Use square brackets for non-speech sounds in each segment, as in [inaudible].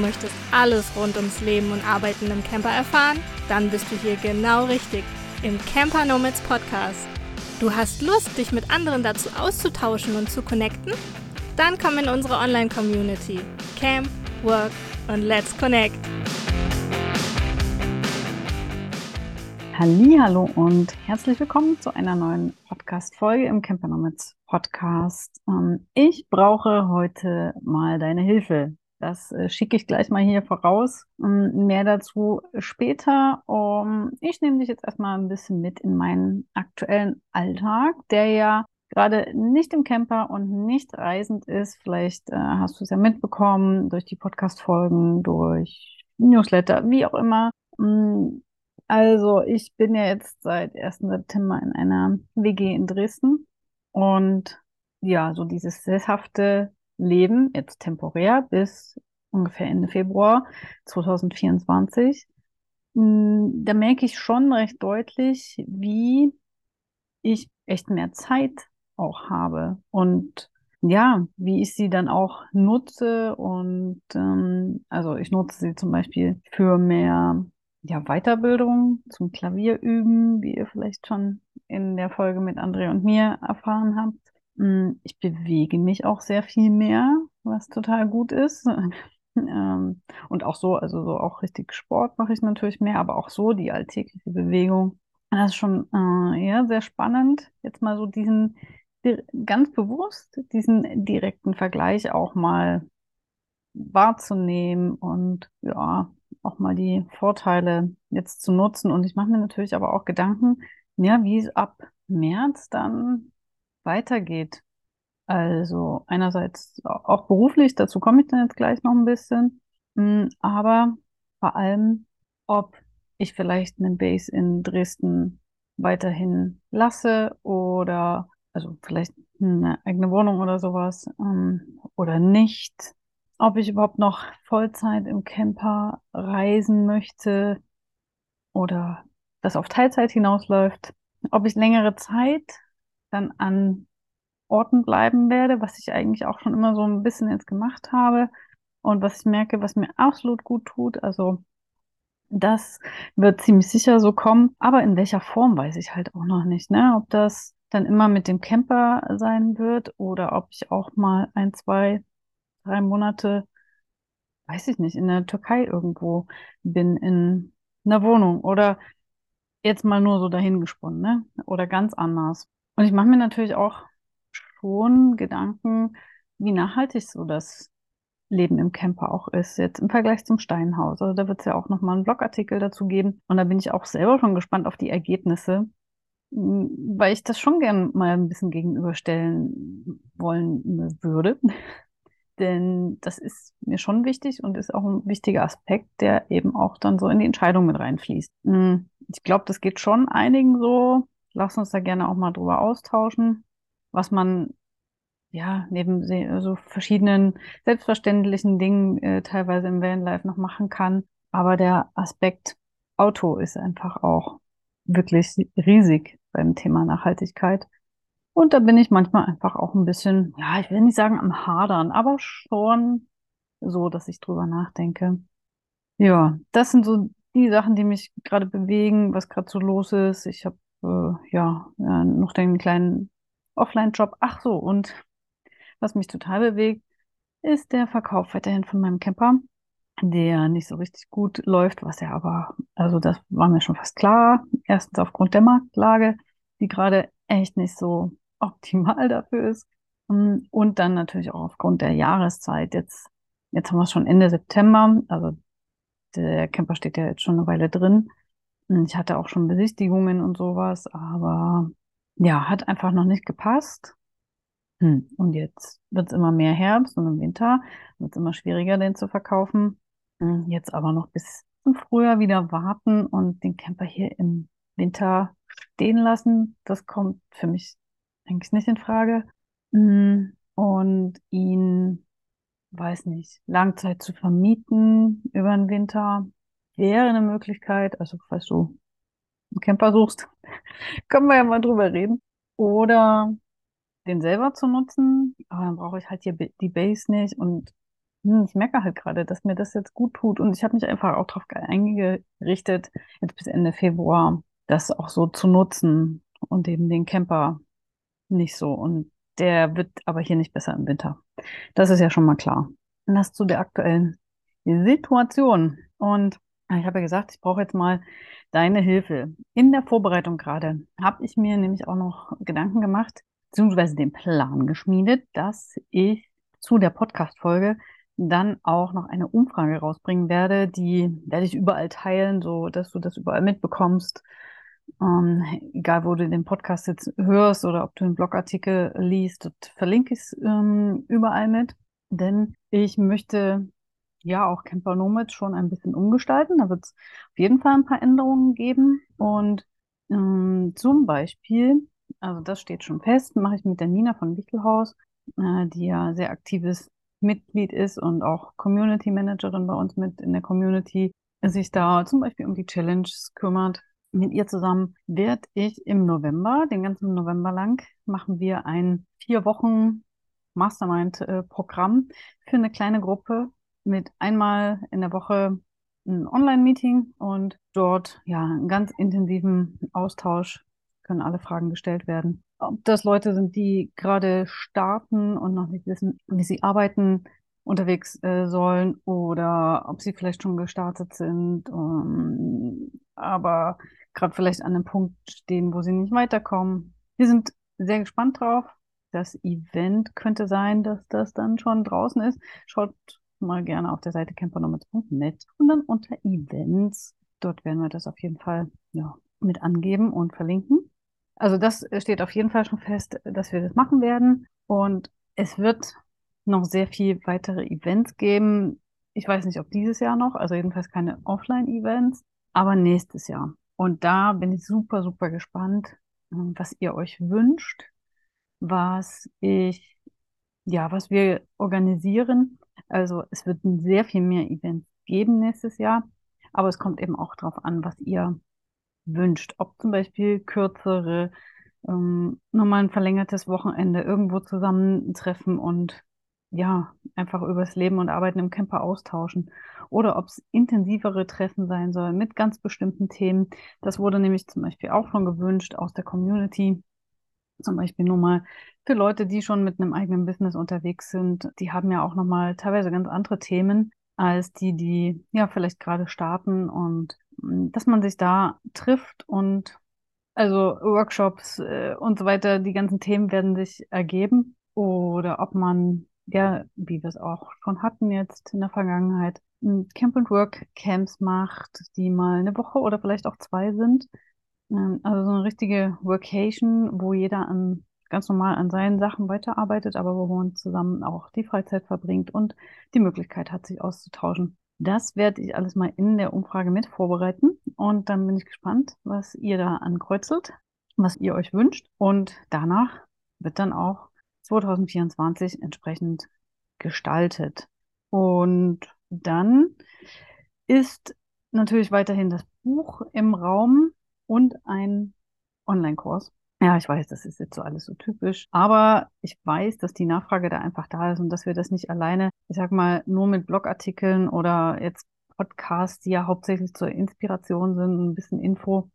möchtest alles rund ums Leben und Arbeiten im Camper erfahren? Dann bist du hier genau richtig im Camper Nomads Podcast. Du hast Lust, dich mit anderen dazu auszutauschen und zu connecten? Dann komm in unsere Online-Community. Camp, Work und Let's Connect. Hallo und herzlich willkommen zu einer neuen Podcast-Folge im Camper Nomads Podcast. Ähm, ich brauche heute mal deine Hilfe. Das äh, schicke ich gleich mal hier voraus. Ähm, mehr dazu später. Ich nehme dich jetzt erstmal ein bisschen mit in meinen aktuellen Alltag, der ja gerade nicht im Camper und nicht reisend ist. Vielleicht äh, hast du es ja mitbekommen durch die Podcast-Folgen, durch Newsletter, wie auch immer. Ähm, also ich bin ja jetzt seit 1. September in einer WG in Dresden und ja, so dieses sesshafte Leben, jetzt temporär bis ungefähr Ende Februar 2024, hm, da merke ich schon recht deutlich, wie ich echt mehr Zeit auch habe und ja, wie ich sie dann auch nutze und ähm, also ich nutze sie zum Beispiel für mehr ja, Weiterbildung zum Klavierüben, wie ihr vielleicht schon in der Folge mit André und mir erfahren habt. Hm, ich bewege mich auch sehr viel mehr, was total gut ist. [laughs] Ähm, und auch so, also so auch richtig Sport mache ich natürlich mehr, aber auch so die alltägliche Bewegung. Das ist schon äh, ja, sehr spannend, jetzt mal so diesen ganz bewusst diesen direkten Vergleich auch mal wahrzunehmen und ja, auch mal die Vorteile jetzt zu nutzen. Und ich mache mir natürlich aber auch Gedanken, ja, wie es ab März dann weitergeht. Also einerseits auch beruflich, dazu komme ich dann jetzt gleich noch ein bisschen, hm, aber vor allem, ob ich vielleicht eine Base in Dresden weiterhin lasse oder also vielleicht eine eigene Wohnung oder sowas ähm, oder nicht. Ob ich überhaupt noch Vollzeit im Camper reisen möchte oder das auf Teilzeit hinausläuft, ob ich längere Zeit dann an Orten bleiben werde, was ich eigentlich auch schon immer so ein bisschen jetzt gemacht habe und was ich merke, was mir absolut gut tut. Also das wird ziemlich sicher so kommen, aber in welcher Form weiß ich halt auch noch nicht, ne? Ob das dann immer mit dem Camper sein wird oder ob ich auch mal ein, zwei drei Monate, weiß ich nicht, in der Türkei irgendwo bin, in einer Wohnung oder jetzt mal nur so dahingesponnen, ne? Oder ganz anders. Und ich mache mir natürlich auch schon Gedanken, wie nachhaltig so das Leben im Camper auch ist, jetzt im Vergleich zum Steinhaus. Also da wird es ja auch nochmal einen Blogartikel dazu geben. Und da bin ich auch selber schon gespannt auf die Ergebnisse, weil ich das schon gern mal ein bisschen gegenüberstellen wollen würde. [laughs] Denn das ist mir schon wichtig und ist auch ein wichtiger Aspekt, der eben auch dann so in die Entscheidung mit reinfließt. Hm, ich glaube, das geht schon einigen so. Lass uns da gerne auch mal drüber austauschen, was man ja neben so verschiedenen selbstverständlichen Dingen äh, teilweise im Vanlife noch machen kann. Aber der Aspekt Auto ist einfach auch wirklich riesig beim Thema Nachhaltigkeit. Und da bin ich manchmal einfach auch ein bisschen, ja, ich will nicht sagen am Hadern, aber schon so, dass ich drüber nachdenke. Ja, das sind so die Sachen, die mich gerade bewegen, was gerade so los ist. Ich habe äh, ja, ja noch den kleinen Offline-Job. Ach so, und was mich total bewegt, ist der Verkauf weiterhin von meinem Camper, der nicht so richtig gut läuft, was ja aber, also das war mir schon fast klar. Erstens aufgrund der Marktlage, die gerade echt nicht so [laughs] optimal dafür ist. Ähm, und dann natürlich auch aufgrund der Jahreszeit. Jetzt, jetzt haben wir es schon Ende September, also der Camper steht ja jetzt schon eine Weile drin. Ich hatte auch schon Besichtigungen und sowas, aber ja, hat einfach noch nicht gepasst. Hm. Und jetzt wird es immer mehr Herbst und im Winter wird es immer schwieriger, den zu verkaufen. Hm, jetzt aber noch bis zum Frühjahr wieder warten und den Camper hier im Winter stehen lassen, das kommt für mich eigentlich nicht in Frage. Mm, und ihn, weiß nicht, Langzeit zu vermieten über den Winter wäre eine Möglichkeit. Also, falls du einen Camper suchst, [laughs] können wir ja mal drüber reden. Oder den selber zu nutzen, aber dann brauche ich halt hier die Base nicht und hm, ich merke halt gerade, dass mir das jetzt gut tut und ich habe mich einfach auch darauf eingerichtet, jetzt bis Ende Februar das auch so zu nutzen und eben den Camper nicht so. Und der wird aber hier nicht besser im Winter. Das ist ja schon mal klar. Und das zu der aktuellen Situation. Und ich habe ja gesagt, ich brauche jetzt mal deine Hilfe. In der Vorbereitung gerade habe ich mir nämlich auch noch Gedanken gemacht, beziehungsweise den Plan geschmiedet, dass ich zu der Podcast-Folge dann auch noch eine Umfrage rausbringen werde. Die werde ich überall teilen, so dass du das überall mitbekommst. Ähm, egal, wo du den Podcast jetzt hörst oder ob du einen Blogartikel liest, verlinke ich es ähm, überall mit. Denn ich möchte ja auch Camper Nomad schon ein bisschen umgestalten. Da wird es auf jeden Fall ein paar Änderungen geben. Und ähm, zum Beispiel, also das steht schon fest, mache ich mit der Nina von Wichtelhaus, äh, die ja sehr aktives Mitglied ist und auch Community Managerin bei uns mit in der Community, sich da zum Beispiel um die Challenges kümmert. Mit ihr zusammen werde ich im November, den ganzen November lang, machen wir ein vier Wochen Mastermind-Programm für eine kleine Gruppe mit einmal in der Woche ein Online-Meeting und dort ja einen ganz intensiven Austausch können alle Fragen gestellt werden. Ob das Leute sind, die gerade starten und noch nicht wissen, wie sie arbeiten, unterwegs äh, sollen oder ob sie vielleicht schon gestartet sind, um, aber gerade vielleicht an einem Punkt stehen, wo sie nicht weiterkommen. Wir sind sehr gespannt drauf. Das Event könnte sein, dass das dann schon draußen ist. Schaut mal gerne auf der Seite campernomads.net und dann unter Events. Dort werden wir das auf jeden Fall ja, mit angeben und verlinken. Also das steht auf jeden Fall schon fest, dass wir das machen werden. Und es wird noch sehr viel weitere Events geben. Ich weiß nicht, ob dieses Jahr noch, also jedenfalls keine Offline-Events, aber nächstes Jahr. Und da bin ich super, super gespannt, ähm, was ihr euch wünscht, was ich, ja, was wir organisieren. Also es wird sehr viel mehr Events geben nächstes Jahr, aber es kommt eben auch darauf an, was ihr wünscht. Ob zum Beispiel kürzere, ähm, nochmal ein verlängertes Wochenende irgendwo zusammentreffen und ja, einfach übers Leben und Arbeiten im Camper austauschen. Oder ob es intensivere Treffen sein sollen mit ganz bestimmten Themen. Das wurde nämlich zum Beispiel auch schon gewünscht aus der Community. Zum Beispiel nur mal für Leute, die schon mit einem eigenen Business unterwegs sind. Die haben ja auch nochmal teilweise ganz andere Themen als die, die ja vielleicht gerade starten und mm, dass man sich da trifft und also Workshops äh, und so weiter, die ganzen Themen werden sich ergeben. Oder ob man, ja, wie wir es auch schon hatten jetzt in der Vergangenheit, Camp and Work Camps macht, die mal eine Woche oder vielleicht auch zwei sind. Ähm, also so eine richtige Workation, wo jeder an ganz normal an seinen Sachen weiterarbeitet, aber wo man zusammen auch die Freizeit verbringt und die Möglichkeit hat, sich auszutauschen. Das werde ich alles mal in der Umfrage mit vorbereiten und dann bin ich gespannt, was ihr da ankreuzelt, was ihr euch wünscht und danach wird dann auch 2024 entsprechend gestaltet. Und dann ist natürlich weiterhin das Buch im Raum und ein Online-Kurs. Ja, ich weiß, das ist jetzt so alles so typisch. Aber ich weiß, dass die Nachfrage da einfach da ist und dass wir das nicht alleine, ich sag mal, nur mit Blogartikeln oder jetzt Podcasts, die ja hauptsächlich zur Inspiration sind, ein bisschen Info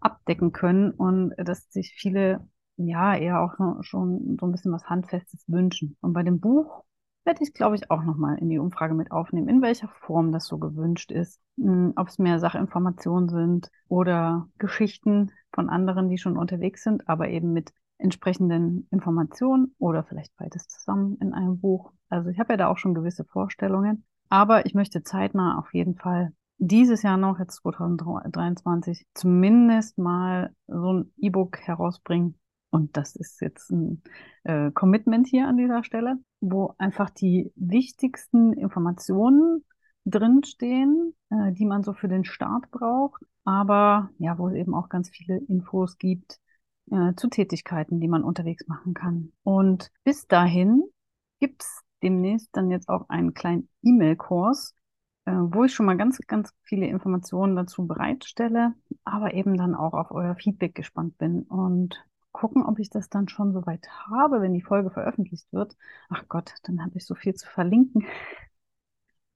abdecken können und dass sich viele ja eher auch schon so ein bisschen was Handfestes wünschen. Und bei dem Buch werde ich, glaube ich, auch nochmal in die Umfrage mit aufnehmen, in welcher Form das so gewünscht ist. Hm, ob es mehr Sachinformationen sind oder Geschichten von anderen, die schon unterwegs sind, aber eben mit entsprechenden Informationen oder vielleicht beides zusammen in einem Buch. Also ich habe ja da auch schon gewisse Vorstellungen, aber ich möchte zeitnah auf jeden Fall dieses Jahr noch, jetzt 2023, zumindest mal so ein E-Book herausbringen, und das ist jetzt ein äh, Commitment hier an dieser Stelle, wo einfach die wichtigsten Informationen drinstehen, äh, die man so für den Start braucht, aber ja, wo es eben auch ganz viele Infos gibt äh, zu Tätigkeiten, die man unterwegs machen kann. Und bis dahin gibt's demnächst dann jetzt auch einen kleinen E-Mail-Kurs, äh, wo ich schon mal ganz, ganz viele Informationen dazu bereitstelle, aber eben dann auch auf euer Feedback gespannt bin. Und gucken, ob ich das dann schon soweit habe, wenn die Folge veröffentlicht wird. Ach Gott, dann habe ich so viel zu verlinken.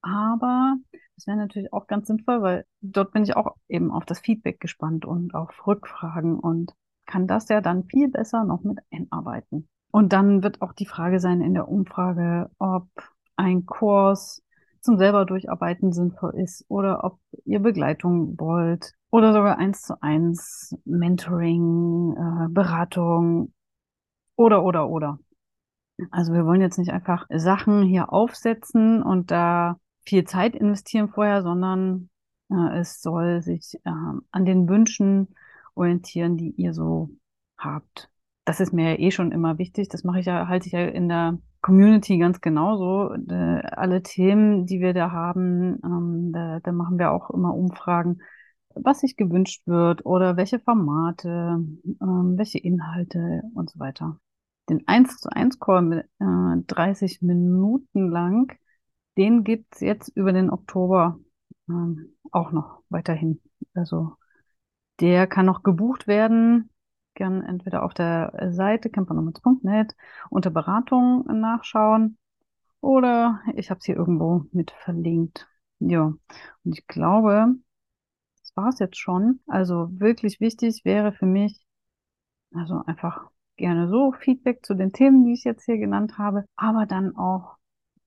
Aber das wäre natürlich auch ganz sinnvoll, weil dort bin ich auch eben auf das Feedback gespannt und auf Rückfragen und kann das ja dann viel besser noch mit einarbeiten. Und dann wird auch die Frage sein in der Umfrage, ob ein Kurs zum selber durcharbeiten sinnvoll ist oder ob ihr Begleitung wollt oder sogar eins zu eins Mentoring, äh, Beratung oder, oder, oder. Also wir wollen jetzt nicht einfach Sachen hier aufsetzen und da viel Zeit investieren vorher, sondern äh, es soll sich äh, an den Wünschen orientieren, die ihr so habt. Das ist mir ja eh schon immer wichtig. Das mache ich ja, halte ich ja in der Community ganz genauso. Äh, alle Themen, die wir da haben, ähm, da, da machen wir auch immer Umfragen, was sich gewünscht wird oder welche Formate, ähm, welche Inhalte und so weiter. Den 1 zu 1 Call mit äh, 30 Minuten lang, den gibt's jetzt über den Oktober ähm, auch noch weiterhin. Also der kann noch gebucht werden, gern entweder auf der Seite campernomads.net unter Beratung nachschauen oder ich habe es hier irgendwo mit verlinkt. Ja, und ich glaube, das war es jetzt schon. Also wirklich wichtig wäre für mich, also einfach gerne so Feedback zu den Themen, die ich jetzt hier genannt habe, aber dann auch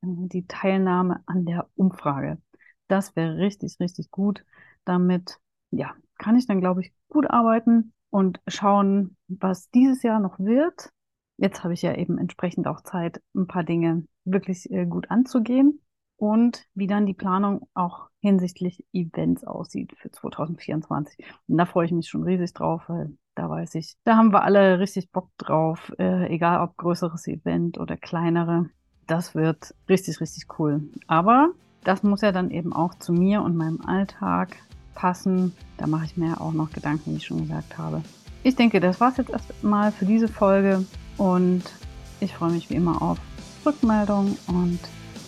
äh, die Teilnahme an der Umfrage. Das wäre richtig, richtig gut. Damit, ja, kann ich dann, glaube ich, gut arbeiten und schauen, was dieses Jahr noch wird. Jetzt habe ich ja eben entsprechend auch Zeit, ein paar Dinge wirklich äh, gut anzugehen und wie dann die Planung auch hinsichtlich Events aussieht für 2024. Und da freue ich mich schon riesig drauf, weil da weiß ich, da haben wir alle richtig Bock drauf, äh, egal ob größeres Event oder kleinere. Das wird richtig, richtig cool. Aber das muss ja dann eben auch zu mir und meinem Alltag passen. Da mache ich mir auch noch Gedanken, wie ich schon gesagt habe. Ich denke, das war es jetzt erstmal für diese Folge und ich freue mich wie immer auf Rückmeldung und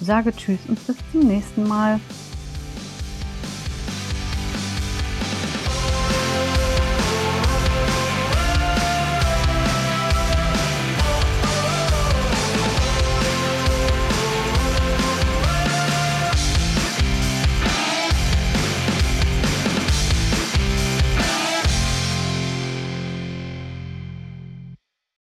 sage Tschüss und bis zum nächsten Mal.